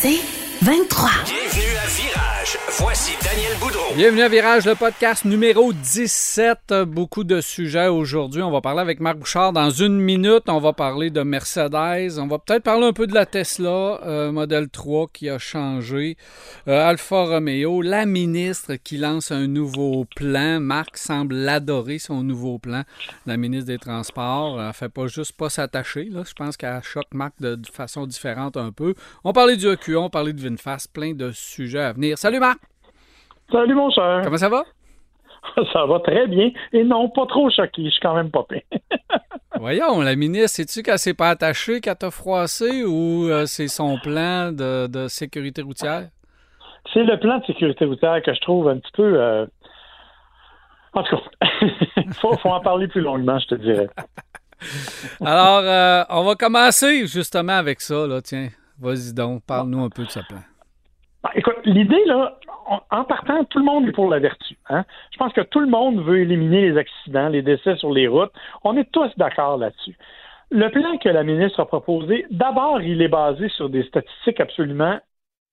C'est 23. Bienvenue à Virage, le podcast numéro 17. Beaucoup de sujets aujourd'hui. On va parler avec Marc Bouchard dans une minute. On va parler de Mercedes. On va peut-être parler un peu de la Tesla euh, Model 3 qui a changé. Euh, Alfa Romeo, la ministre qui lance un nouveau plan. Marc semble adorer son nouveau plan. La ministre des Transports. Elle fait pas juste pas s'attacher. Je pense qu'elle choque Marc de, de façon différente un peu. On parlait du EQ, on parlait de VinFast. Plein de sujets à venir. Salut Marc! Salut mon cher. Comment ça va? Ça va très bien. Et non, pas trop choqué. Je suis quand même pas pire. Voyons, la ministre, sais-tu qu'elle s'est pas attachée, qu'elle t'a froissé ou euh, c'est son plan de, de sécurité routière? C'est le plan de sécurité routière que je trouve un petit peu. euh, En tout cas, il faut, faut en parler plus longuement, je te dirais. Alors, euh, on va commencer justement avec ça, là. Tiens, vas-y donc, parle-nous un peu de ce plan. Ben, écoute, l'idée, là, en- en partant, tout le monde est pour la vertu. Hein? Je pense que tout le monde veut éliminer les accidents, les décès sur les routes. On est tous d'accord là-dessus. Le plan que la ministre a proposé, d'abord, il est basé sur des statistiques absolument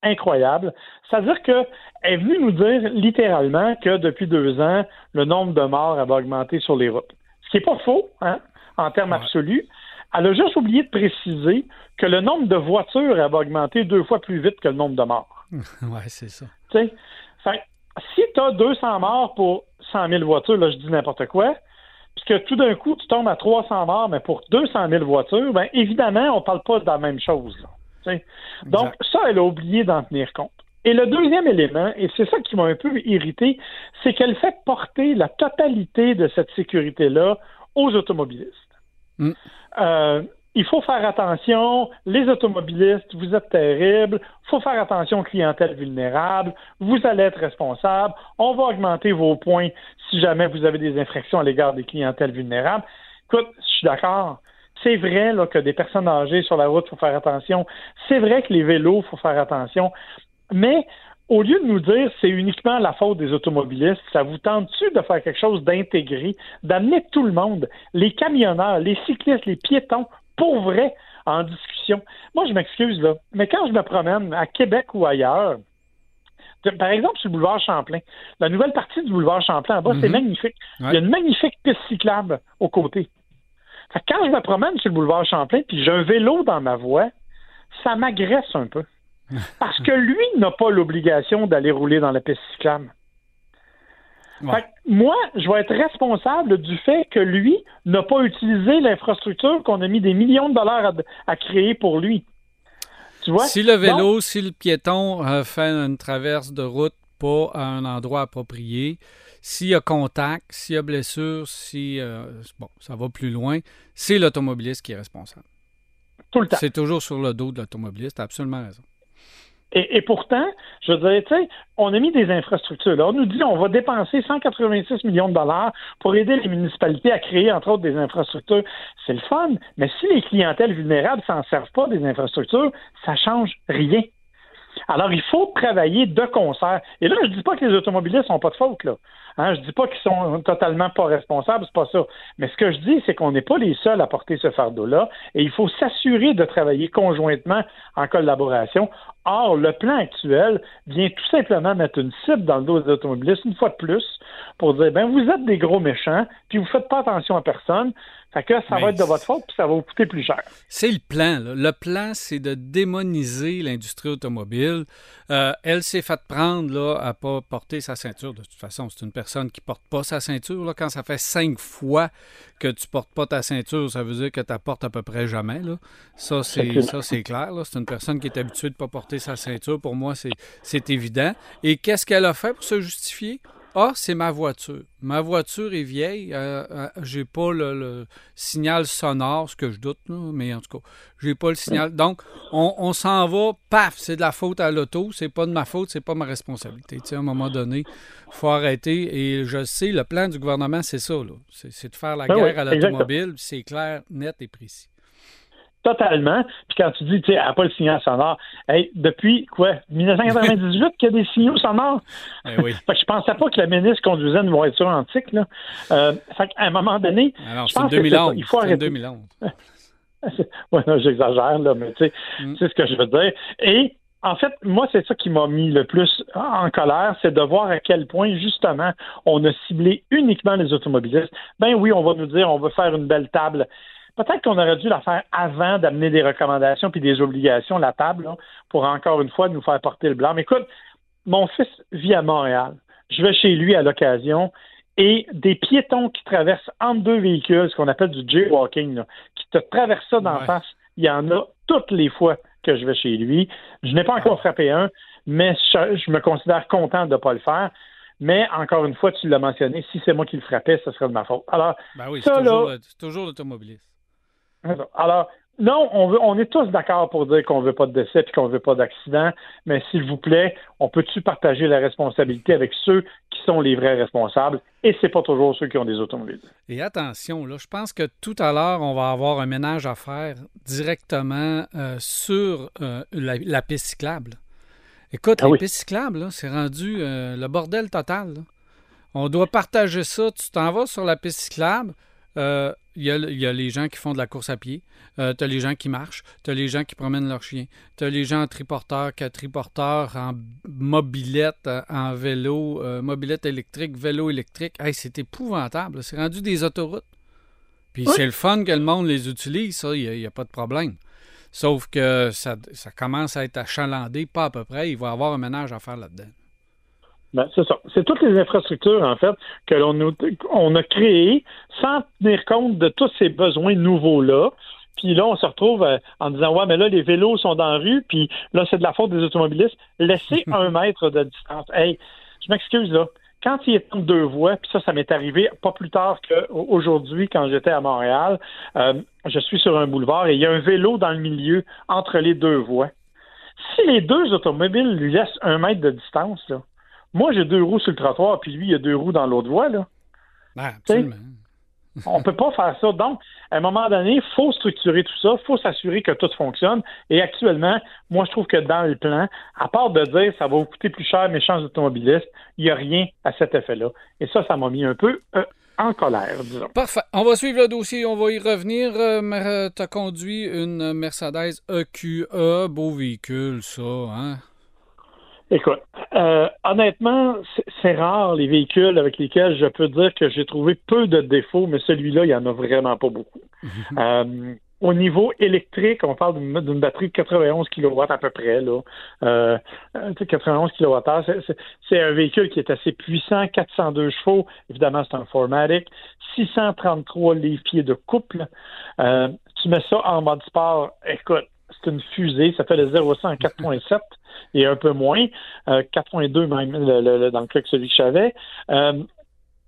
incroyables. C'est-à-dire qu'elle est venue nous dire littéralement que depuis deux ans, le nombre de morts avait augmenté sur les routes. Ce qui n'est pas faux, hein, en termes Ouais. absolus. Elle a juste oublié de préciser que le nombre de voitures avait augmenté deux fois plus vite que le nombre de morts. ouais, c'est ça. Tu sais, Fait que si tu as 200 morts pour 100 000 voitures, là, je dis n'importe quoi, puis que tout d'un coup, tu tombes à 300 morts, mais pour 200 000 voitures, ben évidemment, on parle pas de la même chose. là. Tu sais? Donc, ça, elle a oublié d'en tenir compte. Et le deuxième élément, et c'est ça qui m'a un peu irrité, c'est qu'elle fait porter la totalité de cette sécurité-là aux automobilistes. Mm. Euh, il faut faire attention, les automobilistes, vous êtes terribles, il faut faire attention aux clientèles vulnérables, vous allez être responsables, on va augmenter vos points si jamais vous avez des infractions à l'égard des clientèles vulnérables. Écoute, je suis d'accord. C'est vrai que des personnes âgées sur la route, il faut faire attention. C'est vrai que les vélos, il faut faire attention. Mais au lieu de nous dire c'est uniquement la faute des automobilistes, ça vous tente-tu de faire quelque chose d'intégré, d'amener tout le monde, les camionneurs, les cyclistes, les piétons, pour vrai, en discussion? Moi, je m'excuse, là, mais quand je me promène à Québec ou ailleurs, par exemple, sur le boulevard Champlain, la nouvelle partie du boulevard Champlain en bas, c'est Mhm. magnifique. Ouais. Il y a une magnifique piste cyclable aux côtés. Fait que quand je me promène sur le boulevard Champlain, puis j'ai un vélo dans ma voie, ça m'agresse un peu. Parce que lui n'a pas l'obligation d'aller rouler dans la piste cyclable. Ouais. Fait que moi, je vais être responsable du fait que lui n'a pas utilisé l'infrastructure qu'on a mis des millions de dollars à, à créer pour lui. Tu vois? Si le vélo, Donc, si le piéton euh, fait une traverse de route pas à un endroit approprié, s'il y a contact, s'il y a blessure, si euh, bon, ça va plus loin, c'est l'automobiliste qui est responsable. tout le temps. C'est toujours sur le dos de l'automobiliste, t'as absolument raison. Et, pourtant, je veux dire, tu sais, on a mis des infrastructures. Là. On nous dit on va dépenser 186 millions de dollars pour aider les municipalités à créer, entre autres, des infrastructures. C'est le fun, mais si les clientèles vulnérables s'en servent pas des infrastructures, ça change rien. Alors, il faut travailler de concert. Et là, je dis pas que les automobilistes n'ont pas de faute, là. Hein, je dis pas qu'ils sont totalement pas responsables, c'est pas ça. Mais ce que je dis, c'est qu'on n'est pas les seuls à porter ce fardeau-là, et il faut s'assurer de travailler conjointement en collaboration. Or, le plan actuel vient tout simplement mettre une cible dans le dos des automobilistes, une fois de plus, pour dire, ben, vous êtes des gros méchants, puis vous faites pas attention à personne. Fait que ça Mais va être de votre faute, puis ça va vous coûter plus cher. C'est le plan. là. Le plan, c'est de démoniser l'industrie automobile. Euh, elle s'est faite prendre là, à pas porter sa ceinture. De toute façon, c'est une personne qui porte pas sa ceinture. Là. Quand ça fait cinq fois que tu portes pas ta ceinture, ça veut dire que tu portes à peu près jamais. Là. Ça, c'est, ça, c'est clair. là. C'est une personne qui est habituée de pas porter sa ceinture. Pour moi, c'est, c'est évident. Et qu'est-ce qu'elle a fait pour se justifier? Ah, c'est ma voiture. Ma voiture est vieille. Euh, euh, j'ai pas le, le signal sonore, ce que je doute, mais en tout cas, j'ai pas le signal. Donc, on, on s'en va, paf, c'est de la faute à l'auto. C'est pas de ma faute, c'est pas ma responsabilité. Tu sais, à un moment donné, faut arrêter. Et je sais, le plan du gouvernement, c'est ça. là. C'est, de faire la Ben guerre oui, à l'automobile. C'est clair, net et précis. Totalement. Puis quand tu dis, tu sais, elle n'a pas le signal sonore, hey, depuis quoi, 1998 qu'il y a des signaux sonores? Eh oui. Fait que je pensais pas que la ministre conduisait une voiture antique. Là. Euh, fait qu'à un moment donné, Alors, je c'est pense que 2011. c'est- il faut arrêter. 2011. ouais, non, j'exagère, là, mais tu sais, Mm. c'est ce que je veux dire. Et en fait, moi, c'est ça qui m'a mis le plus en colère, c'est de voir à quel point, justement, on a ciblé uniquement les automobilistes. Ben oui, on va nous dire, on veut faire une belle table. Peut-être qu'on aurait dû la faire avant d'amener des recommandations puis des obligations, la table, pour encore une fois nous faire porter le blanc. Mais écoute, mon fils vit à Montréal. Je vais chez lui à l'occasion et des piétons qui traversent entre deux véhicules, ce qu'on appelle du jaywalking, qui te traversent ça d'en face, il y en a toutes les fois que je vais chez lui. Je n'ai pas encore frappé un, mais je, me considère content de ne pas le faire. Mais encore une fois, tu l'as mentionné, si c'est moi qui le frappais, ce serait de ma faute. Alors, ben oui, c'est toujours, toujours l'automobiliste. Alors, non, on, veut, on est tous d'accord pour dire qu'on ne veut pas de décès et qu'on ne veut pas d'accident, mais s'il vous plaît, on peut-tu partager la responsabilité avec ceux qui sont les vrais responsables et c'est pas toujours ceux qui ont des automobiles? Et attention, là, je pense que tout à l'heure, on va avoir un ménage à faire directement euh, sur euh, la, piste cyclable. Écoute, ah les pistes cyclables, c'est rendu euh, le bordel total. On doit partager ça. Tu t'en vas sur la piste cyclable il euh, y, a, les gens qui font de la course à pied, euh, tu as les gens qui marchent, tu as les gens qui promènent leurs chiens, tu as les gens en triporteur, triporteurs, en mobilette, en vélo, euh, mobilette électrique, vélo électrique. Hey, c'est épouvantable. C'est rendu des autoroutes. Puis c'est le fun que le monde les utilise, ça, il n'y a, pas de problème. Sauf que ça, ça commence à être achalandé, pas à peu près. Il va y avoir un ménage à faire là-dedans. Ben, c'est ça. C'est toutes les infrastructures, en fait, que l'on on a créées sans tenir compte de tous ces besoins nouveaux-là. Puis là, on se retrouve euh, en disant Ouais, mais là, les vélos sont dans la rue, puis là, c'est de la faute des automobilistes. Laissez un mètre de distance. Hey, je m'excuse là. Quand il est en deux voies, puis ça, ça m'est arrivé pas plus tard qu'aujourd'hui quand j'étais à Montréal, euh, je suis sur un boulevard et il y a un vélo dans le milieu entre les deux voies. Si les deux automobiles lui laissent un mètre de distance, là, moi, j'ai deux roues sur le trottoir, puis lui, il a deux roues dans l'autre voie, là. Ben, absolument. On peut pas faire ça. Donc, à un moment donné, il faut structurer tout ça, il faut s'assurer que tout fonctionne. Et actuellement, moi, je trouve que dans le plan, à part de dire ça va vous coûter plus cher, méchants automobilistes, il n'y a rien à cet effet-là. Et ça, ça m'a mis un peu euh, en colère, disons. Parfait. On va suivre le dossier, on va y revenir. Euh, tu as conduit une Mercedes EQE, beau véhicule, ça, hein? Écoute, euh, honnêtement, c'est rare les véhicules avec lesquels je peux dire que j'ai trouvé peu de défauts, mais celui-là, il n'y en a vraiment pas beaucoup. Euh, au niveau électrique, on parle d'une batterie de 91 kW à peu près. Là. Euh, 91 kWh, c'est un véhicule qui est assez puissant, 402 chevaux, évidemment c'est un 4 633 livres-pieds de couple. Euh, tu mets ça en mode sport, écoute, une fusée, ça fait le 0 100 en 4.7 et un peu moins, 4.2 euh, même dans le cas que celui que j'avais. Euh,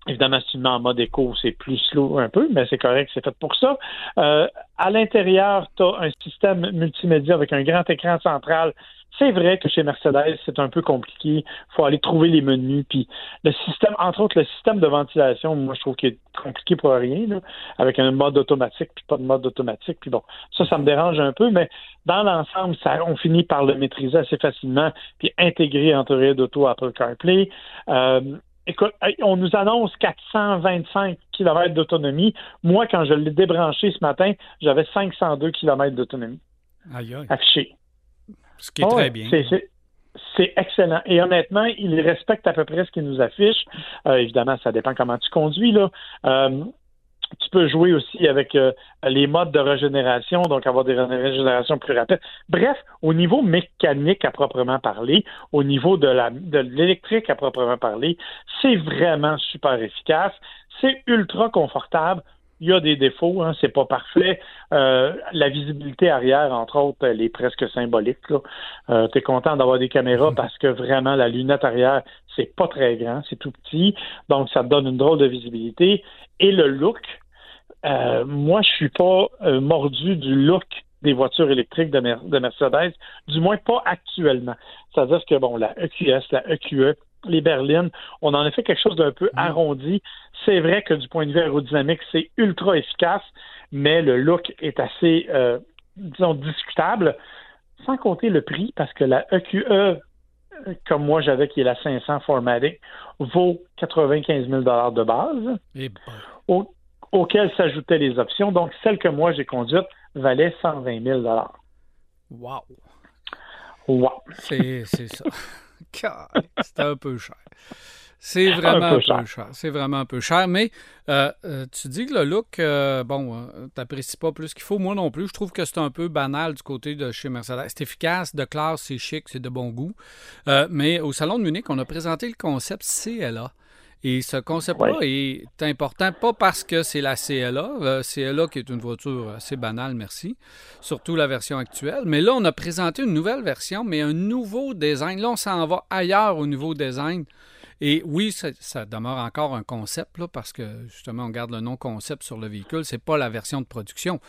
évidemment, si tu mets en mode éco, c'est plus slow un peu, mais c'est correct, c'est fait pour ça. Euh, à l'intérieur, tu as un système multimédia avec un grand écran central c'est vrai que chez Mercedes, c'est un peu compliqué. Il faut aller trouver les menus. Puis le système, entre autres, le système de ventilation, moi, je trouve qu'il est compliqué pour rien, avec un mode automatique, puis pas de mode automatique. Puis bon, ça, ça me dérange un peu, mais dans l'ensemble, ça, on finit par le maîtriser assez facilement, puis intégrer entre d'auto Apple CarPlay. Euh, écoute, on nous annonce 425 km d'autonomie. Moi, quand je l'ai débranché ce matin, j'avais 502 km d'autonomie. Aïe, Affiché. Ce qui est très bien. C'est excellent. Et honnêtement, il respecte à peu près ce qu'il nous affiche. Euh, évidemment, ça dépend comment tu conduis. Là. Euh, tu peux jouer aussi avec euh, les modes de régénération, donc avoir des régénérations plus rapides. Bref, au niveau mécanique à proprement parler, au niveau de l'électrique à proprement parler, c'est vraiment super efficace. C'est ultra confortable il y a des défauts, hein, c'est pas parfait. Euh, la visibilité arrière, entre autres, elle est presque symbolique. Euh, tu es content d'avoir des caméras mhm. parce que vraiment, la lunette arrière, c'est pas très grand, c'est tout petit, donc ça te donne une drôle de visibilité. Et le look, euh, moi, je suis pas mordu du look des voitures électriques de, de Mercedes, du moins pas actuellement. C'est-à-dire que, bon, la EQS, la EQE, les berlines. On en a fait quelque chose d'un peu mhm. arrondi. C'est vrai que du point de vue aérodynamique, c'est ultra efficace, mais le look est assez, euh, disons, discutable. Sans compter le prix, parce que la EQE, e, comme moi j'avais, qui est la 500 Formatic, vaut 95 000 de base, Et auquel s'ajoutaient les options. Donc, celle que moi j'ai conduite valait 120 000 Wow! Ouais. C'est ça. C'est un peu cher. C'est vraiment un peu, cher. C'est vraiment un peu cher. Mais euh, euh, tu dis que le look, euh, bon, tu n'apprécies pas plus qu'il faut. Moi non plus. Je trouve que c'est un peu banal du côté de chez Mercedes. C'est efficace, de classe, c'est chic, c'est de bon goût. mais au Salon de Munich, on a présenté le concept CLA. Et ce concept-là est important, pas parce que c'est la CLA, CLA qui est une voiture assez banale, merci, surtout la version actuelle, mais là, on a présenté une nouvelle version, mais un nouveau design. Là, on s'en va ailleurs au nouveau design. Et oui, ça, demeure encore un concept, là, parce que justement, on garde le nom concept sur le véhicule. C'est pas la version de production.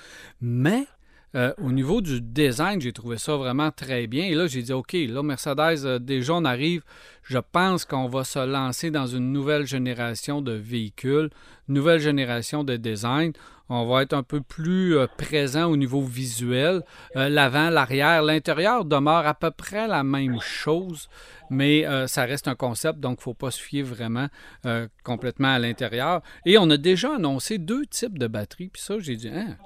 Mais euh, au niveau du design, j'ai trouvé ça vraiment très bien. Et là, j'ai dit, OK, là, Mercedes, euh, déjà, on arrive. Je pense qu'on va se lancer dans une nouvelle génération de véhicules, nouvelle génération de design. On va être un peu plus euh, présent au niveau visuel. L'avant, l'arrière, l'intérieur demeure à peu près la même chose mais ça reste un concept, donc il ne faut pas se fier vraiment complètement à l'intérieur. Et on a déjà annoncé deux types de batteries, puis ça, j'ai dit, hein,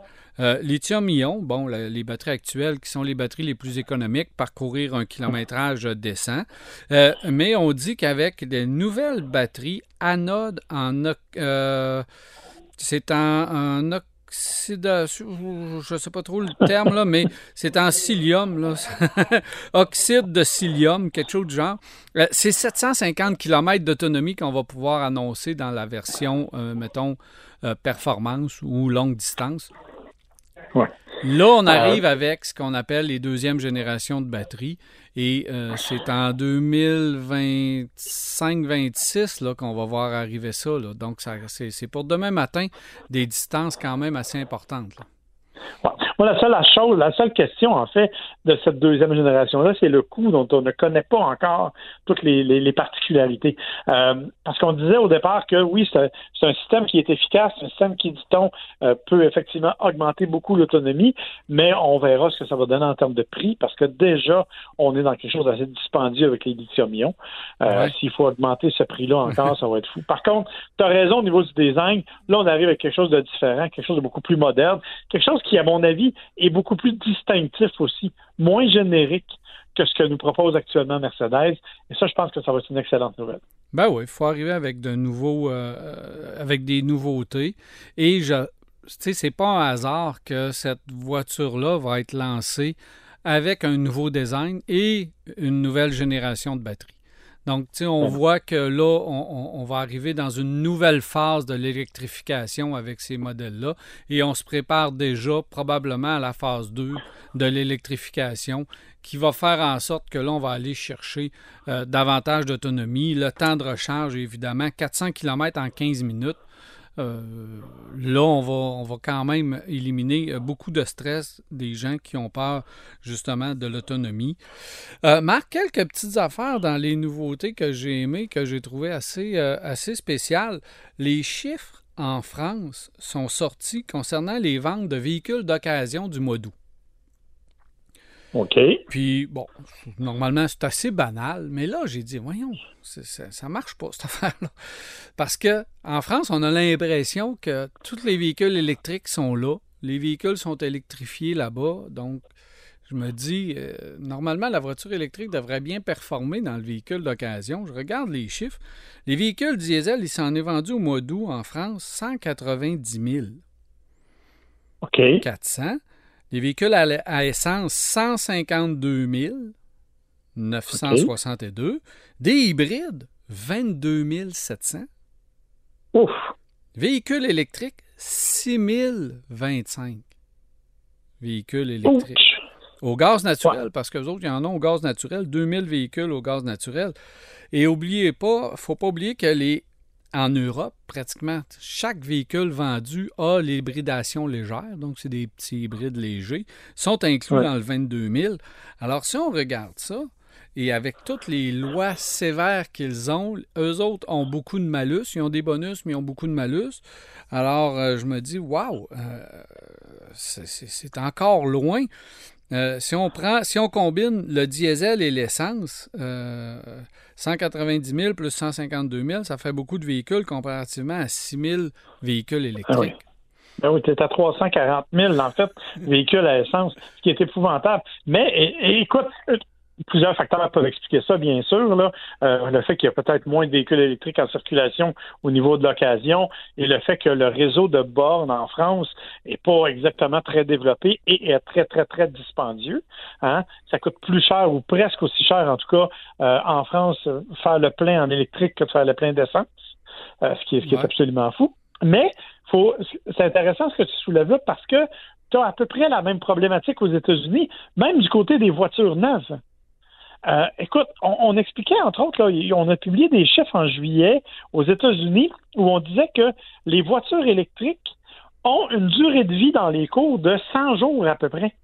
euh, lithium-ion, bon, les batteries actuelles qui sont les batteries les plus économiques, parcourir un kilométrage décent. mais on dit qu'avec des nouvelles batteries anode en... c'est en, en je ne sais pas trop le terme, là, mais c'est en cilium, oxyde de cilium, quelque chose du genre. Euh, c'est 750 km d'autonomie qu'on va pouvoir annoncer dans la version, euh, mettons, euh, performance ou longue distance. Là, on arrive avec ce qu'on appelle les deuxièmes générations de batteries. Et c'est en 2025-26 qu'on va voir arriver ça. Donc, c'est pour demain matin des distances quand même assez importantes. Moi, la seule chose, la seule question, en fait, de cette deuxième génération-là, c'est le coût dont on ne connaît pas encore toutes les, particularités. Euh, parce qu'on disait au départ que oui, c'est un, système qui est efficace, un système qui, dit-on, euh, peut effectivement augmenter beaucoup l'autonomie, mais on verra ce que ça va donner en termes de prix, parce que déjà, on est dans quelque chose d'assez dispendieux avec les lithium-ions. Euh, s'il faut augmenter ce prix-là encore, ça va être fou. Par contre, tu as raison au niveau du design. Là, on arrive avec quelque chose de différent, quelque chose de beaucoup plus moderne, quelque chose qui, à mon avis, est beaucoup plus distinctif aussi, moins générique que ce que nous propose actuellement Mercedes. Et ça, je pense que ça va être une excellente nouvelle. Ben oui, il faut arriver avec de nouveaux, euh, avec des nouveautés. Et je, c'est pas un hasard que cette voiture-là va être lancée avec un nouveau design et une nouvelle génération de batteries. Donc, tu sais, on voit que là, on, va arriver dans une nouvelle phase de l'électrification avec ces modèles-là et on se prépare déjà probablement à la phase 2 de l'électrification qui va faire en sorte que là, on va aller chercher euh, davantage d'autonomie. Le temps de recharge, évidemment, 400 km en 15 minutes. Euh, là, on va, quand même éliminer euh, beaucoup de stress des gens qui ont peur justement de l'autonomie. Euh, Marc, quelques petites affaires dans les nouveautés que j'ai aimées, que j'ai trouvées assez, assez spéciales. Les chiffres en France sont sortis concernant les ventes de véhicules d'occasion du mois d'août. OK. Puis, bon, normalement, c'est assez banal, mais là, j'ai dit, voyons, ça, ça marche pas, cette affaire-là. Parce que en France, on a l'impression que tous les véhicules électriques sont là. Les véhicules sont électrifiés là-bas. Donc, je me dis, euh, normalement, la voiture électrique devrait bien performer dans le véhicule d'occasion. Je regarde les chiffres. Les véhicules diesel, il s'en est vendu au mois d'août en France 190 000. OK. 400. Les véhicules à, essence, 152 962. Des hybrides, 22 700. Ouf! Véhicules électriques, 6 025. Véhicules électriques. Au gaz naturel, parce que les autres, il y en a au gaz naturel, 2000 véhicules au gaz naturel. Et oubliez pas, faut pas oublier que les en Europe, pratiquement chaque véhicule vendu a l'hybridation légère, donc c'est des petits hybrides légers, sont inclus dans le 22 000. Alors, si on regarde ça, et avec toutes les lois sévères qu'ils ont, eux autres ont beaucoup de malus, ils ont des bonus, mais ils ont beaucoup de malus. Alors, euh, je me dis, waouh, euh, c'est encore loin. Euh, si on prend, si on combine le diesel et l'essence, 190 000 plus 152 000, ça fait beaucoup de véhicules comparativement à 6 000 véhicules électriques. Ben oui, tu es à 340 000, en fait, véhicules à essence, ce qui est épouvantable. Mais écoute, plusieurs facteurs peuvent expliquer ça, bien sûr. Là. Euh, le fait qu'il y a peut-être moins de véhicules électriques en circulation au niveau de l'occasion et le fait que le réseau de bornes en France n'est pas exactement très développé et est très, très, très dispendieux. Hein. Ça coûte plus cher ou presque aussi cher, en tout cas, euh, en France, faire le plein en électrique que de faire le plein d'essence, euh, ce qui est, ce qui est absolument fou. Mais faut, c'est intéressant ce que tu soulèves là parce que tu as à peu près la même problématique aux États-Unis, même du côté des voitures neuves. Euh, écoute, on, expliquait, entre autres, là, on a publié des chiffres en juillet aux États-Unis où on disait que les voitures électriques ont une durée de vie dans les cours de 100 jours à peu près.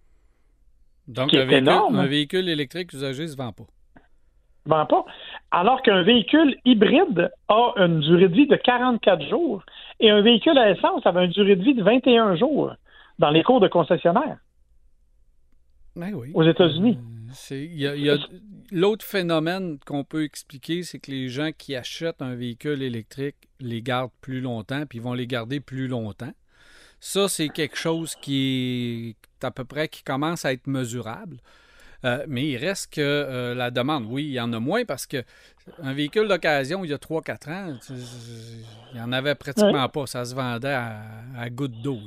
Donc, un véhicule, un véhicule, électrique usagé ne se vend pas. Vend pas. Alors qu'un véhicule hybride a une durée de vie de 44 jours et un véhicule à essence avait une durée de vie de 21 jours dans les cours de concessionnaire. Ben oui. Aux États-Unis. Euh, l'autre phénomène qu'on peut expliquer, c'est que les gens qui achètent un véhicule électrique les gardent plus longtemps, puis vont les garder plus longtemps. Ça, c'est quelque chose qui est à peu près qui commence à être mesurable. Euh, mais il reste que euh, la demande, oui, il y en a moins parce que un véhicule d'occasion, il y a 3-4 ans, il n'y en avait pratiquement pas. Ça se vendait à, à goutte d'eau.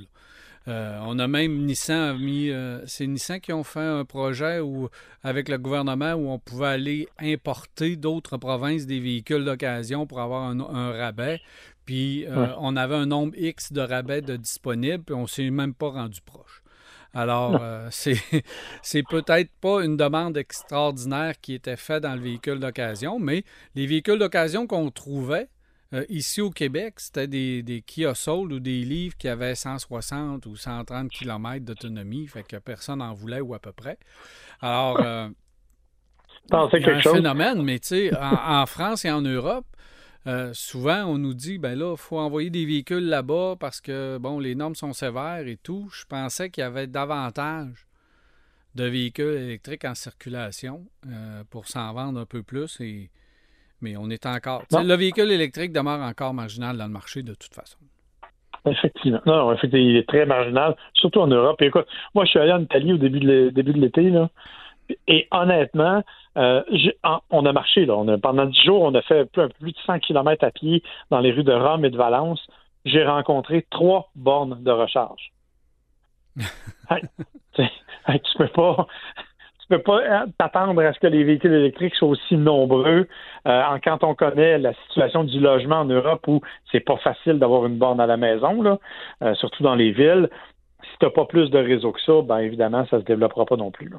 Euh, on a même Nissan mis. Euh, c'est Nissan qui ont fait un projet où, avec le gouvernement où on pouvait aller importer d'autres provinces des véhicules d'occasion pour avoir un, rabais. Puis euh, on avait un nombre X de rabais de disponibles, puis on ne s'est même pas rendu proche. Alors, c'est, c'est peut-être pas une demande extraordinaire qui était faite dans le véhicule d'occasion, mais les véhicules d'occasion qu'on trouvait, euh, ici au Québec, c'était des, des Kia Soul ou des livres qui avaient 160 ou 130 km d'autonomie, fait que personne n'en voulait ou à peu près. Alors, euh, c'est un phénomène, mais tu sais, en, France et en Europe, euh, souvent on nous dit, ben là, il faut envoyer des véhicules là-bas parce que, bon, les normes sont sévères et tout. Je pensais qu'il y avait davantage de véhicules électriques en circulation pour s'en vendre un peu plus et mais on est encore. Le véhicule électrique demeure encore marginal dans le marché de toute façon. Effectivement. Non, effectivement, il est très marginal, surtout en Europe. écoute, moi, je suis allé en Italie au début de l'été, là. Et honnêtement, euh, on a marché, là. On a, pendant dix jours, on a fait plus, plus de 100 km à pied dans les rues de Rome et de Valence. J'ai rencontré trois bornes de recharge. hey, tu peux pas peux pas hein, t'attendre à ce que les véhicules électriques soient aussi nombreux euh, quand on connaît la situation du logement en Europe où c'est pas facile d'avoir une borne à la maison, là, euh, surtout dans les villes. Si tu n'as pas plus de réseau que ça, ben évidemment, ça ne se développera pas non plus.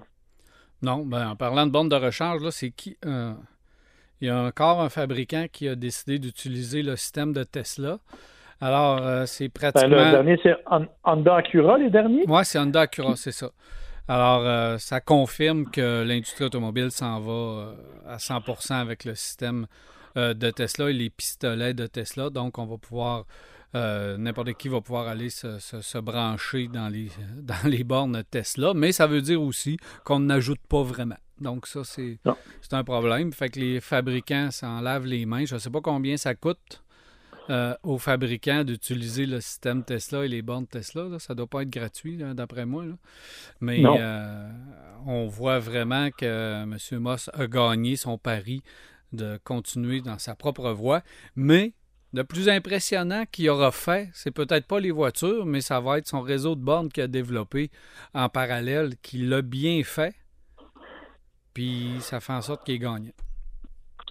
Non, ben en parlant de borne de recharge, là, c'est qui euh, il y a encore un fabricant qui a décidé d'utiliser le système de Tesla. Alors, c'est pratiquement. Ben, le dernier, c'est Honda Acura, les derniers? Oui, c'est Honda Acura, c'est ça. Alors, euh, ça confirme que l'industrie automobile s'en va euh, à 100% avec le système euh, de Tesla et les pistolets de Tesla. Donc, on va pouvoir, n'importe qui va pouvoir aller se, brancher dans les, dans les bornes Tesla. Mais ça veut dire aussi qu'on n'ajoute pas vraiment. Donc, ça, c'est un problème. Fait que les fabricants s'en lavent les mains. Je ne sais pas combien ça coûte euh, aux fabricants d'utiliser le système Tesla et les bornes Tesla. Ça ne doit pas être gratuit, d'après moi. Mais euh, on voit vraiment que M. Moss a gagné son pari de continuer dans sa propre voie. Mais le plus impressionnant qu'il aura fait, c'est peut-être pas les voitures, mais ça va être son réseau de bornes qu'il a développé en parallèle, qu'il l'a bien fait. Puis ça fait en sorte qu'il est gagnant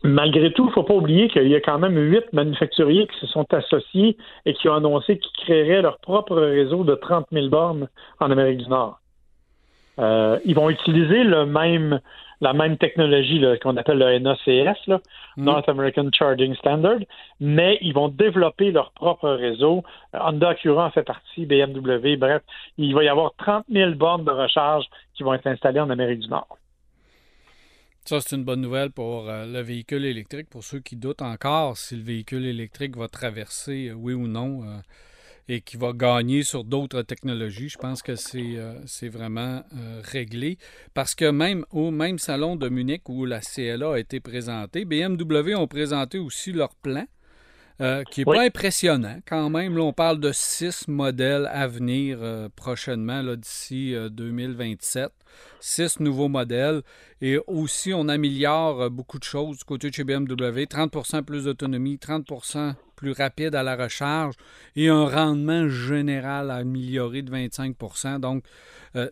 malgré tout, il ne faut pas oublier qu'il y a quand même huit manufacturiers qui se sont associés et qui ont annoncé qu'ils créeraient leur propre réseau de 30 000 bornes en Amérique du Nord. Euh, ils vont utiliser le même, la même technologie qu'on appelle le NACS, là, mm. North American Charging Standard, mais ils vont développer leur propre réseau. Honda Acura en fait partie, BMW, bref, il va y avoir 30 000 bornes de recharge qui vont être installées en Amérique du Nord. Ça, c'est une bonne nouvelle pour euh, le véhicule électrique. Pour ceux qui doutent encore si le véhicule électrique va traverser, euh, oui ou non, euh, et qui va gagner sur d'autres technologies, je pense que c'est vraiment réglé. Parce que même au même salon de Munich où la CLA a été présentée, BMW ont présenté aussi leur plan. Euh, qui n'est pas impressionnant quand même. Là, on parle de six modèles à venir euh, prochainement, d'ici 2027. Six nouveaux modèles. Et aussi, on améliore beaucoup de choses du côté de chez BMW. 30% plus d'autonomie, 30% plus rapide à la recharge et un rendement général amélioré de 25% Donc,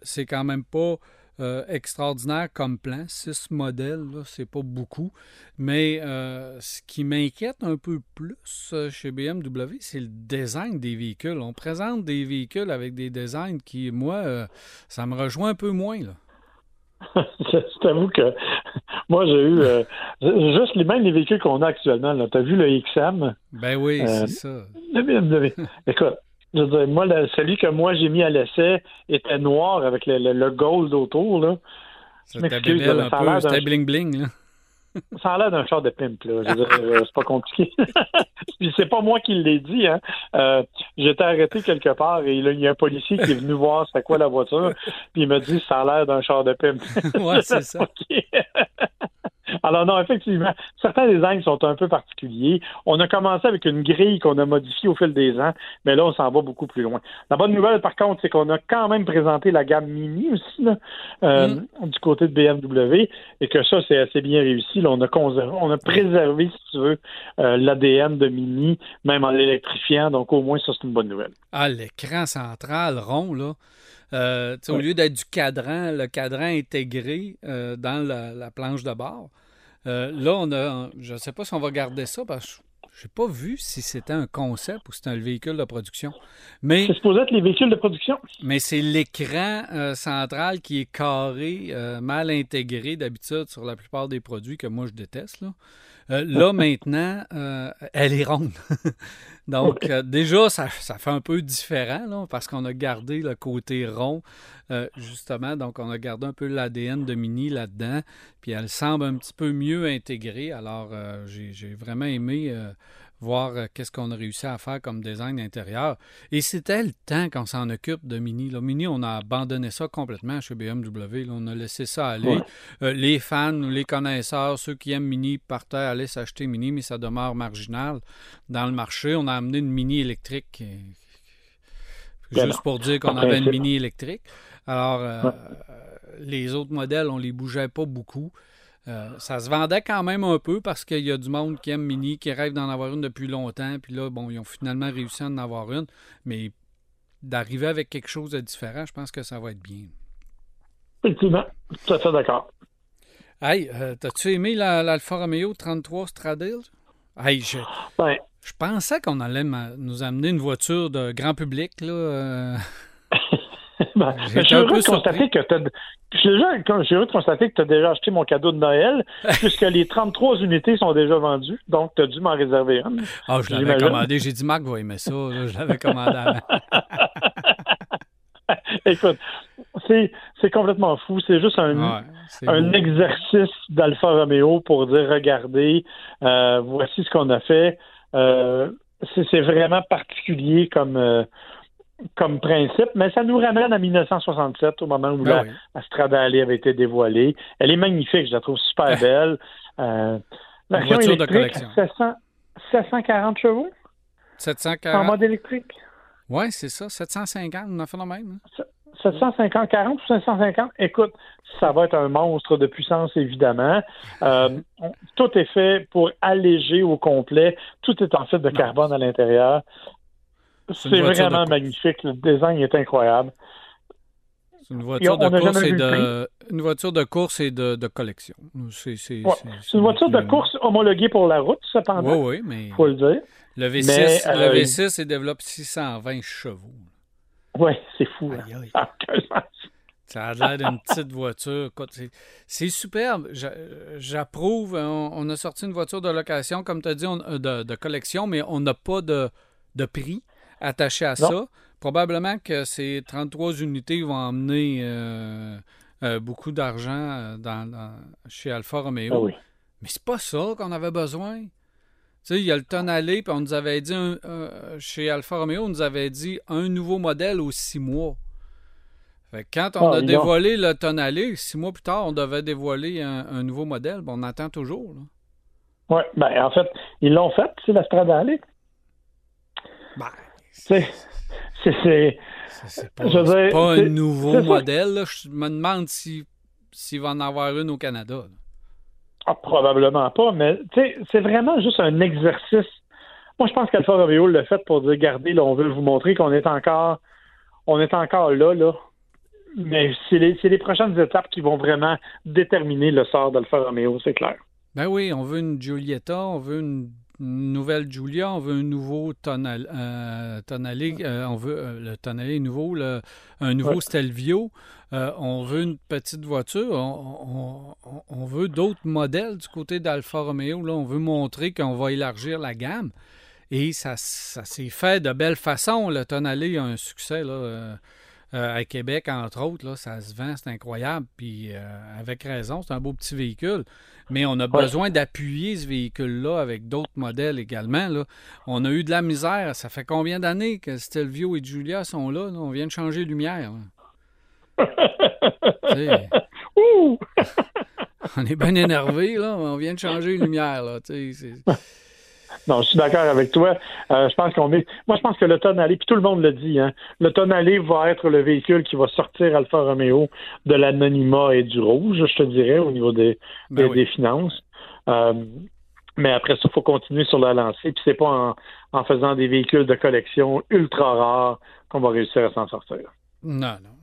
c'est quand même pas euh, extraordinaire comme plan. Six modèles, c'est pas beaucoup. Mais euh, ce qui m'inquiète un peu plus euh, chez BMW, c'est le design des véhicules. On présente des véhicules avec des designs qui, moi, ça me rejoint un peu moins. Là. je t'avoue que moi, j'ai eu juste les mêmes les véhicules qu'on a actuellement. Tu as vu le XM? Ben oui, c'est ça. Écoute, je veux dire, moi, celui que moi j'ai mis à l'essai était noir avec le, le, gold autour. Là. C'était C'était bling-bling. Là. Ça a l'air d'un char de pimp, là. Euh, c'est pas compliqué. Puis c'est pas moi qui l'ai dit, hein. Euh, j'étais arrêté quelque part et il y a un policier qui est venu voir c'est quoi la voiture. Puis il m'a dit ça a l'air d'un char de pimp. ouais, c'est ça. Alors non, effectivement, certains designs sont un peu particuliers. On a commencé avec une grille qu'on a modifiée au fil des ans, mais là, on s'en va beaucoup plus loin. La bonne nouvelle, par contre, c'est qu'on a quand même présenté la gamme Mini aussi, là, euh, mm. du côté de BMW, et que ça, c'est assez bien réussi. Là, on, a on a préservé, si tu veux, euh, l'ADN de Mini, même en l'électrifiant, donc au moins, ça, c'est une bonne nouvelle. Ah, l'écran central rond, là. Euh, au lieu d'être du cadran, le cadran intégré euh, dans la, planche de bord. Euh, là, on a, je ne sais pas si on va garder ça parce que je n'ai pas vu si c'était un concept ou c'était un véhicule de production. Mais c'est supposé être les véhicules de production. Mais c'est l'écran central qui est carré, mal intégré d'habitude sur la plupart des produits que moi je déteste. Là. Euh, là, maintenant, euh, elle est ronde. Donc, euh, déjà, ça, fait un peu différent, parce qu'on a gardé le côté rond, justement. Donc, on a gardé un peu l'ADN de Mini là-dedans. Puis, elle semble un petit peu mieux intégrée. Alors, j'ai vraiment aimé voir euh, qu'est-ce qu'on a réussi à faire comme design intérieur. Et c'était le temps qu'on s'en occupe de Mini. Là, Mini, on a abandonné ça complètement chez BMW. On a laissé ça aller. Euh, les fans, les connaisseurs, ceux qui aiment Mini partaient aller s'acheter Mini, mais ça demeure marginal dans le marché. On a amené une Mini électrique. Juste pour dire qu'on avait une Mini électrique. Alors, euh, les autres modèles, on les bougeait pas beaucoup. Euh, ça se vendait quand même un peu parce qu'il y a du monde qui aime Mini, qui rêve d'en avoir une depuis longtemps. Puis là, bon, ils ont finalement réussi à en avoir une. Mais d'arriver avec quelque chose de différent, je pense que ça va être bien. Effectivement, tout à fait d'accord. Hey, euh, t'as-tu aimé l'Alfa Romeo 33 Stradale? Hey, je, je pensais qu'on allait nous amener une voiture de grand public, là. Euh. Ben, je suis heureux de constater que tu as déjà acheté mon cadeau de Noël, puisque les 33 unités sont déjà vendues, donc tu as dû m'en réserver une. Ah, je l'avais commandé. J'ai dit, Marc va aimer ça. je l'avais commandé avant. Écoute, c'est, complètement fou. C'est juste un, un exercice d'Alfa Romeo pour dire, regardez, euh, voici ce qu'on a fait. Euh, c'est, vraiment particulier comme, euh, comme principe, mais ça nous ramène à 1967, au moment où ben la, Strada avait été dévoilée. Elle est magnifique, je la trouve super belle. Euh, voiture de collection. 740 chevaux? 740. En mode électrique? Oui, c'est ça. 750, on a fait le même. 750, 40 ou 550? Écoute, ça va être un monstre de puissance, évidemment. Euh, tout est fait pour alléger au complet. Tout est en fait de carbone à l'intérieur. C'est vraiment magnifique. Le design est incroyable. C'est une voiture de course et de une voiture de course et de, collection. C'est une voiture de course homologuée pour la route, cependant. Oui, oui, mais. Faut le dire. Le V6, le euh, V6 développe 620 chevaux. Oui, c'est fou. Ah, ça a l'air d'une petite voiture. C'est superbe. J'approuve. On, a sorti une voiture de location, comme tu as dit, de, de, collection, mais on n'a pas de, de prix attaché à ça. Probablement que ces 33 unités vont emmener euh, euh, beaucoup d'argent euh, dans, chez Alfa Romeo. Ah oui. Mais c'est pas ça qu'on avait besoin. Tu sais, il y a le tonalé, puis on nous avait dit, chez Alfa Romeo, on nous avait dit un nouveau modèle aux six mois. Fait quand on ah, a dévoilé le tonalé, six mois plus tard, on devait dévoiler un, nouveau modèle. on attend toujours. Oui, ben, en fait, ils l'ont fait, c'est la Stradale. Ben, c'est. C'est c'est pas, un nouveau modèle. Je me demande s'il va en avoir une au Canada. Ah, probablement pas, mais c'est vraiment juste un exercice. Moi, je pense qu'Alfa Romeo l'a fait pour dire, regardez, là, on veut vous montrer qu'on est encore on est encore là, là. Mais c'est les, les, prochaines étapes qui vont vraiment déterminer le sort d'Alfa Romeo, c'est clair. Ben oui, on veut une Giulietta, on veut une nouvelle Giulia, on veut un nouveau tonal, euh, euh, on veut euh, le tonalé nouveau, le, un nouveau Stelvio, on veut une petite voiture, on, on, veut d'autres modèles du côté d'Alfa Romeo. Là, on veut montrer qu'on va élargir la gamme. Et ça, ça s'est fait de belle façon. Le Tonalé a un succès là, à Québec, entre autres. Là, ça se vend, c'est incroyable. Puis avec raison, c'est un beau petit véhicule. Mais on a besoin d'appuyer ce véhicule-là avec d'autres modèles également. Là. On a eu de la misère. Ça fait combien d'années que Stelvio et Julia sont là? On vient de changer de lumière. on est bien énervé, là. On vient de changer de lumière, là. Non, je suis d'accord avec toi. Euh, je pense qu'on est. Moi, je pense que le Tonalé, puis tout le monde le dit, hein, le va être le véhicule qui va sortir Alfa Romeo de l'anonymat et du rouge, je te dirais, au niveau des, ben des, finances. Euh, mais après ça, il faut continuer sur la lancée. Puis c'est pas en, en faisant des véhicules de collection ultra rares qu'on va réussir à s'en sortir. Non, non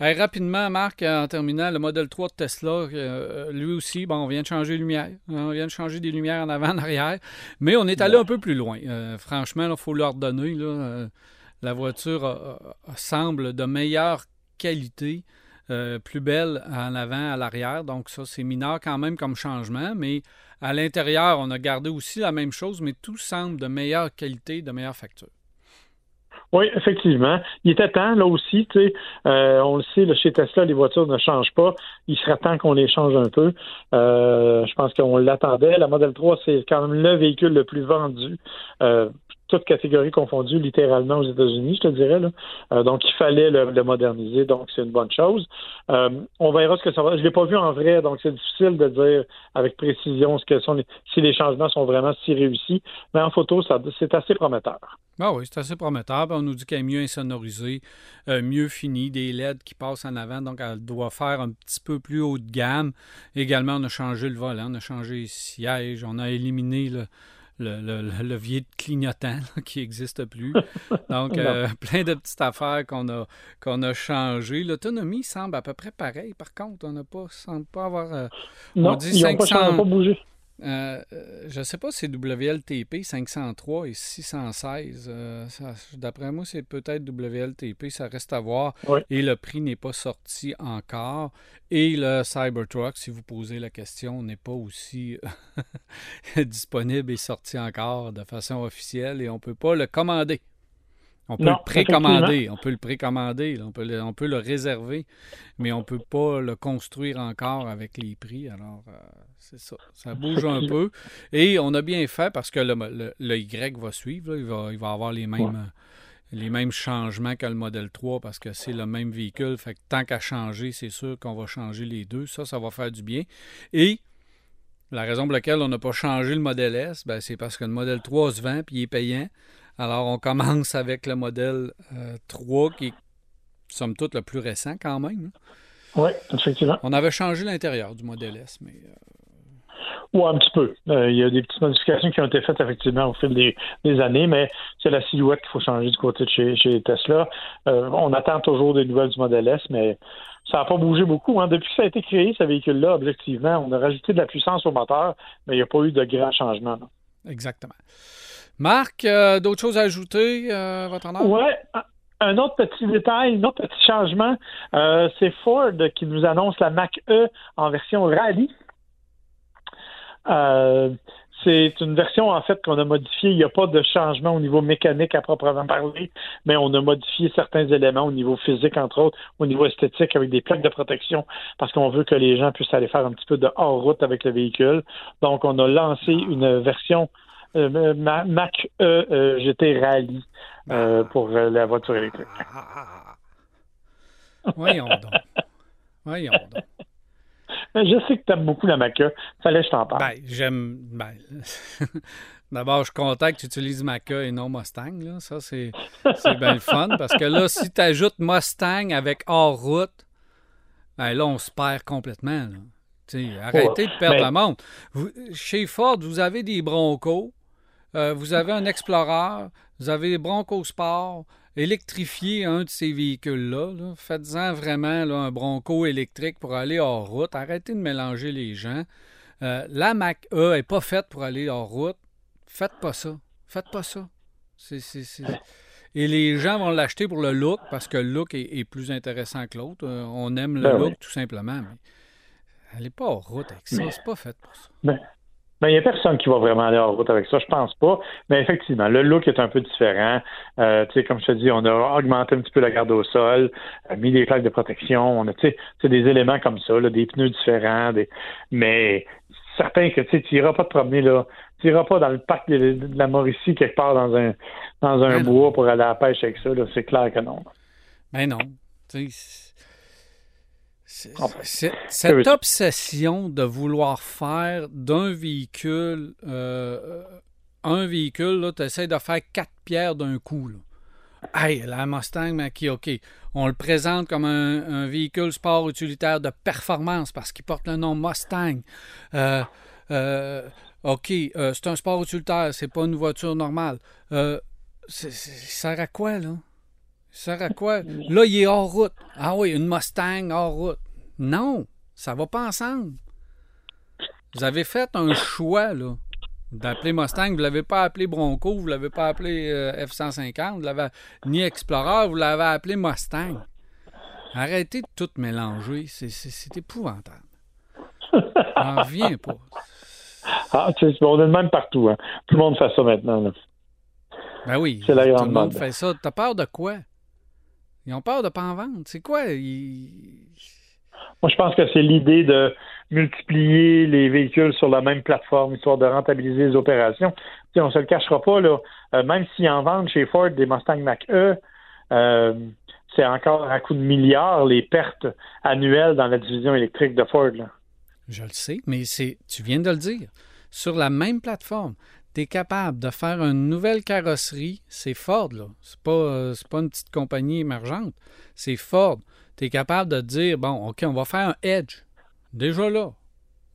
rapidement, Marc, en terminant, le modèle 3 de Tesla, euh, lui aussi, bon, on vient de changer les lumières. On vient de changer des lumières en avant, en arrière. Mais on est allé un peu plus loin. Euh, franchement, il faut leur donner. Euh, la voiture semble de meilleure qualité. plus belle en avant, à l'arrière. Donc ça, c'est mineur quand même comme changement, mais à l'intérieur, on a gardé aussi la même chose, mais tout semble de meilleure qualité, de meilleure facture. Oui, effectivement. Il était temps, là aussi, tu sais, euh, on le sait, chez Tesla, les voitures ne changent pas. Il serait temps qu'on les change un peu. Euh, je pense qu'on l'attendait. La Model 3, c'est quand même le véhicule le plus vendu. Euh, toutes catégories confondues, littéralement aux États-Unis, je te dirais. Là. Euh, donc, il fallait le, moderniser, donc c'est une bonne chose. Euh, on verra ce que ça va. Je l'ai pas vu en vrai, donc c'est difficile de dire avec précision ce que sont si les changements sont vraiment si réussis. Mais en photo, c'est assez prometteur. Ah oui, c'est assez prometteur. On nous dit qu'elle est mieux insonorisée, euh, mieux finie, des LED qui passent en avant, donc elle doit faire un petit peu plus haut de gamme. Également, on a changé le volant, on a changé les sièges, on a éliminé le, le, levier de clignotant qui n'existe plus. Donc, euh, plein de petites affaires qu'on a, qu'on a changées. L'autonomie semble à peu près pareil. Par contre, on n'a pas, semble pas avoir. Euh, non, on dit ils 500, pas, bougé. Euh, je ne sais pas si c'est WLTP 503 et 616. Euh, d'après moi, c'est peut-être WLTP, ça reste à voir. Et le prix n'est pas sorti encore. Et le Cybertruck, si vous posez la question, n'est pas aussi disponible et sorti encore de façon officielle et on ne peut pas le commander. On peut le précommander, on peut le précommander, on peut le, on peut le réserver, mais on ne peut pas le construire encore avec les prix. Alors, euh, c'est ça. Ça bouge un peu. Et on a bien fait parce que le, le, Y va suivre. il, va, il va avoir les mêmes, les mêmes changements que le modèle 3 parce que c'est le même véhicule. Fait que tant qu'à changer, c'est sûr qu'on va changer les deux. Ça, ça va faire du bien. Et la raison pour laquelle on n'a pas changé le modèle S, ben, c'est parce que le modèle 3 se vend et il est payant. Alors, on commence avec le modèle 3 euh, qui est, somme toute, le plus récent quand même. Oui, effectivement. On avait changé l'intérieur du modèle S, mais. Euh, oui, un petit peu. Euh, il y a des petites modifications qui ont été faites effectivement au fil des, années, mais c'est la silhouette qu'il faut changer du côté de chez, Tesla. on attend toujours des nouvelles du modèle S, mais ça n'a pas bougé beaucoup. Hein. Depuis que ça a été créé, ce véhicule-là, objectivement, on a rajouté de la puissance au moteur, mais il n'y a pas eu de grands changements. Exactement. Marc, euh, d'autres choses à ajouter, euh, votre honneur? Oui. Un autre petit détail, un autre petit changement, euh, c'est Ford qui nous annonce la Mac E en version rallye. c'est une version en fait qu'on a modifiée. Il n'y a pas de changement au niveau mécanique à proprement parler, mais on a modifié certains éléments au niveau physique, entre autres, au niveau esthétique, avec des plaques de protection, parce qu'on veut que les gens puissent aller faire un petit peu de hors-route avec le véhicule. Donc, on a lancé une version euh, Mac E euh, GT Rally euh, ah. pour la voiture électrique. Voyons donc. Voyons donc. Je sais que tu aimes beaucoup la Mac E. Fallait que je t'en parle. Ben, j'aime. Ben, D'abord, je suis content que tu utilises Maca et non Mustang. Là. Ça, c'est bien le fun. Parce que là, si tu ajoutes Mustang avec hors route, ben là, on se perd complètement. arrêtez de perdre la montre. chez Ford, vous avez des Broncos, euh, vous avez un Explorer, vous avez des Broncos Sport, électrifiez un de ces véhicules-là. Faites-en vraiment là, un Bronco électrique pour aller hors route. Arrêtez de mélanger les gens. Euh, la Mac E n'est pas faite pour aller hors route. Faites pas ça. Faites pas ça. Et les gens vont l'acheter pour le look parce que le look est, plus intéressant que l'autre. Euh, on aime le ben look tout simplement. Mais elle n'est pas en route avec ça. C'est pas fait pour ça. Ben, il n'y a personne qui va vraiment aller en route avec ça, je pense pas. Mais effectivement, le look est un peu différent. Euh, comme je te dis, on a augmenté un petit peu la garde au sol, euh, mis des plaques de protection, on a des éléments comme ça, des pneus différents, des... mais certain que tu n'iras pas te promener là. Tu n'iras pas dans le parc de, la Mauricie quelque part dans un dans un ben bois pour aller à la pêche avec ça. C'est clair que non. Mais ben non. Cette obsession de vouloir faire d'un véhicule euh, un véhicule, tu essaies de faire quatre pierres d'un coup. Là. Hey, la Mustang qui, OK, on le présente comme un, véhicule sport utilitaire de performance parce qu'il porte le nom Mustang. Euh, euh, OK, euh, c'est un sport utilitaire, c'est pas une voiture normale. ça sert à quoi, là? Ça sert à quoi? Là, il est hors route. Ah oui, une Mustang hors route. Non, ça va pas ensemble. Vous avez fait un choix, là d'appeler Mustang, vous ne l'avez pas appelé Bronco, vous ne l'avez pas appelé euh, F-150, vous l'avez ni Explorer, vous l'avez appelé Mustang. Arrêtez de tout mélanger, c'est épouvantable. On revient pas. Ah, on est de même partout. Hein. Tout le monde fait ça maintenant. Là. Ben oui, tout le monde fait ça. T'as peur de quoi? Ils ont peur de pas en vendre. C'est quoi? Moi, je pense que c'est l'idée de multiplier les véhicules sur la même plateforme, histoire de rentabiliser les opérations. On on se le cachera pas, là, euh, même s'ils en vendent chez Ford des Mustang Mach-E, euh, c'est encore à coup de milliards les pertes annuelles dans la division électrique de Ford. Je le sais, mais c'est tu viens de le dire. Sur la même plateforme, tu es capable de faire une nouvelle carrosserie, c'est Ford, là. C'est pas, euh, pas une petite compagnie émergente. C'est Ford. Tu es capable de dire bon, OK, on va faire un Edge déjà là.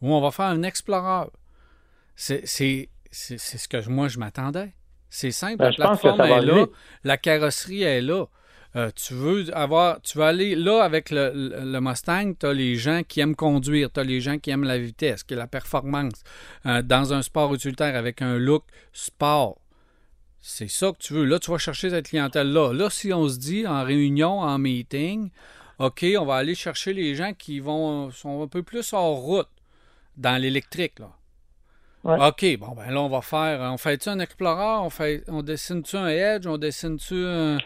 Ou on va faire un Explorer. C'est ce que moi, je m'attendais. C'est simple, ben, la plateforme est là, la carrosserie est là. Euh, tu veux avoir, tu veux aller là avec le, Mustang, tu as les gens qui aiment conduire, tu as les gens qui aiment la vitesse, qui la performance. Euh, dans un sport utilitaire avec un look sport. C'est ça que tu veux. Là, tu vas chercher cette clientèle-là. Là, si on se dit en réunion, en meeting, OK, on va aller chercher les gens qui vont sont un peu plus hors route dans l'électrique. Là. OK, bon, ben là, on va faire. On fait-tu un Explorer? On, fait, on dessine-tu un Edge? On dessine-tu un.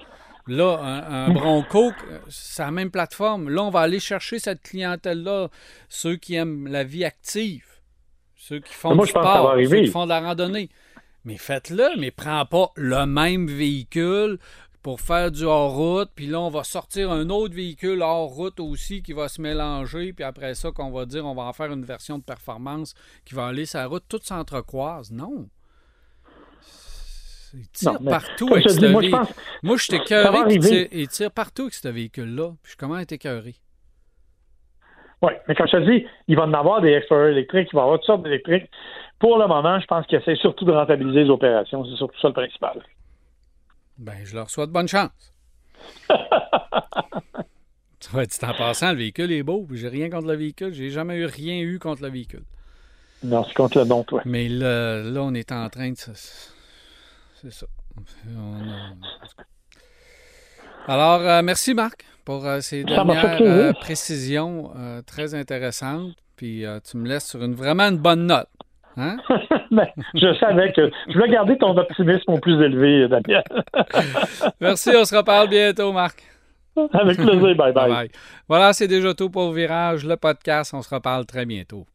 Là, un, Bronco, c'est la même plateforme. Là, on va aller chercher cette clientèle-là, ceux qui aiment la vie active, ceux qui font du sport, ceux qui font de la randonnée. Mais faites-le, mais prends pas le même véhicule, pour faire du hors-route, puis là, on va sortir un autre véhicule hors-route aussi qui va se mélanger, puis après ça, qu'on va dire, on va en faire une version de performance qui va aller sur la route, tout s'entrecroise. Non. Il tire partout avec ce véhicule. Moi, je suis écœuré, il tire, partout avec ce véhicule-là. Puis je commence à être écœuré. Oui, mais quand je te dis, il va en avoir des Explorer électriques, il va y avoir toutes sortes d'électriques. Pour le moment, je pense qu'il essaie surtout de rentabiliser les opérations. C'est surtout ça le principal. Ben, je leur souhaite bonne chance. tu vois, en passant, le véhicule est beau, j'ai rien contre le véhicule. J'ai jamais eu rien eu contre le véhicule. Non, c'est contre le don, toi. Mais là, là, on est en train de. C'est ça. Alors, euh, merci Marc pour euh, ces dernières euh, précisions très intéressantes. Puis tu me laisses sur une vraiment une bonne note. Hein? Ben, je savais que je voulais garder ton optimisme au plus élevé, Daniel. Merci, on se reparle bientôt, Marc. Avec plaisir, bye bye. bye, bye. Voilà, c'est déjà tout pour Virage, le podcast. On se reparle très bientôt.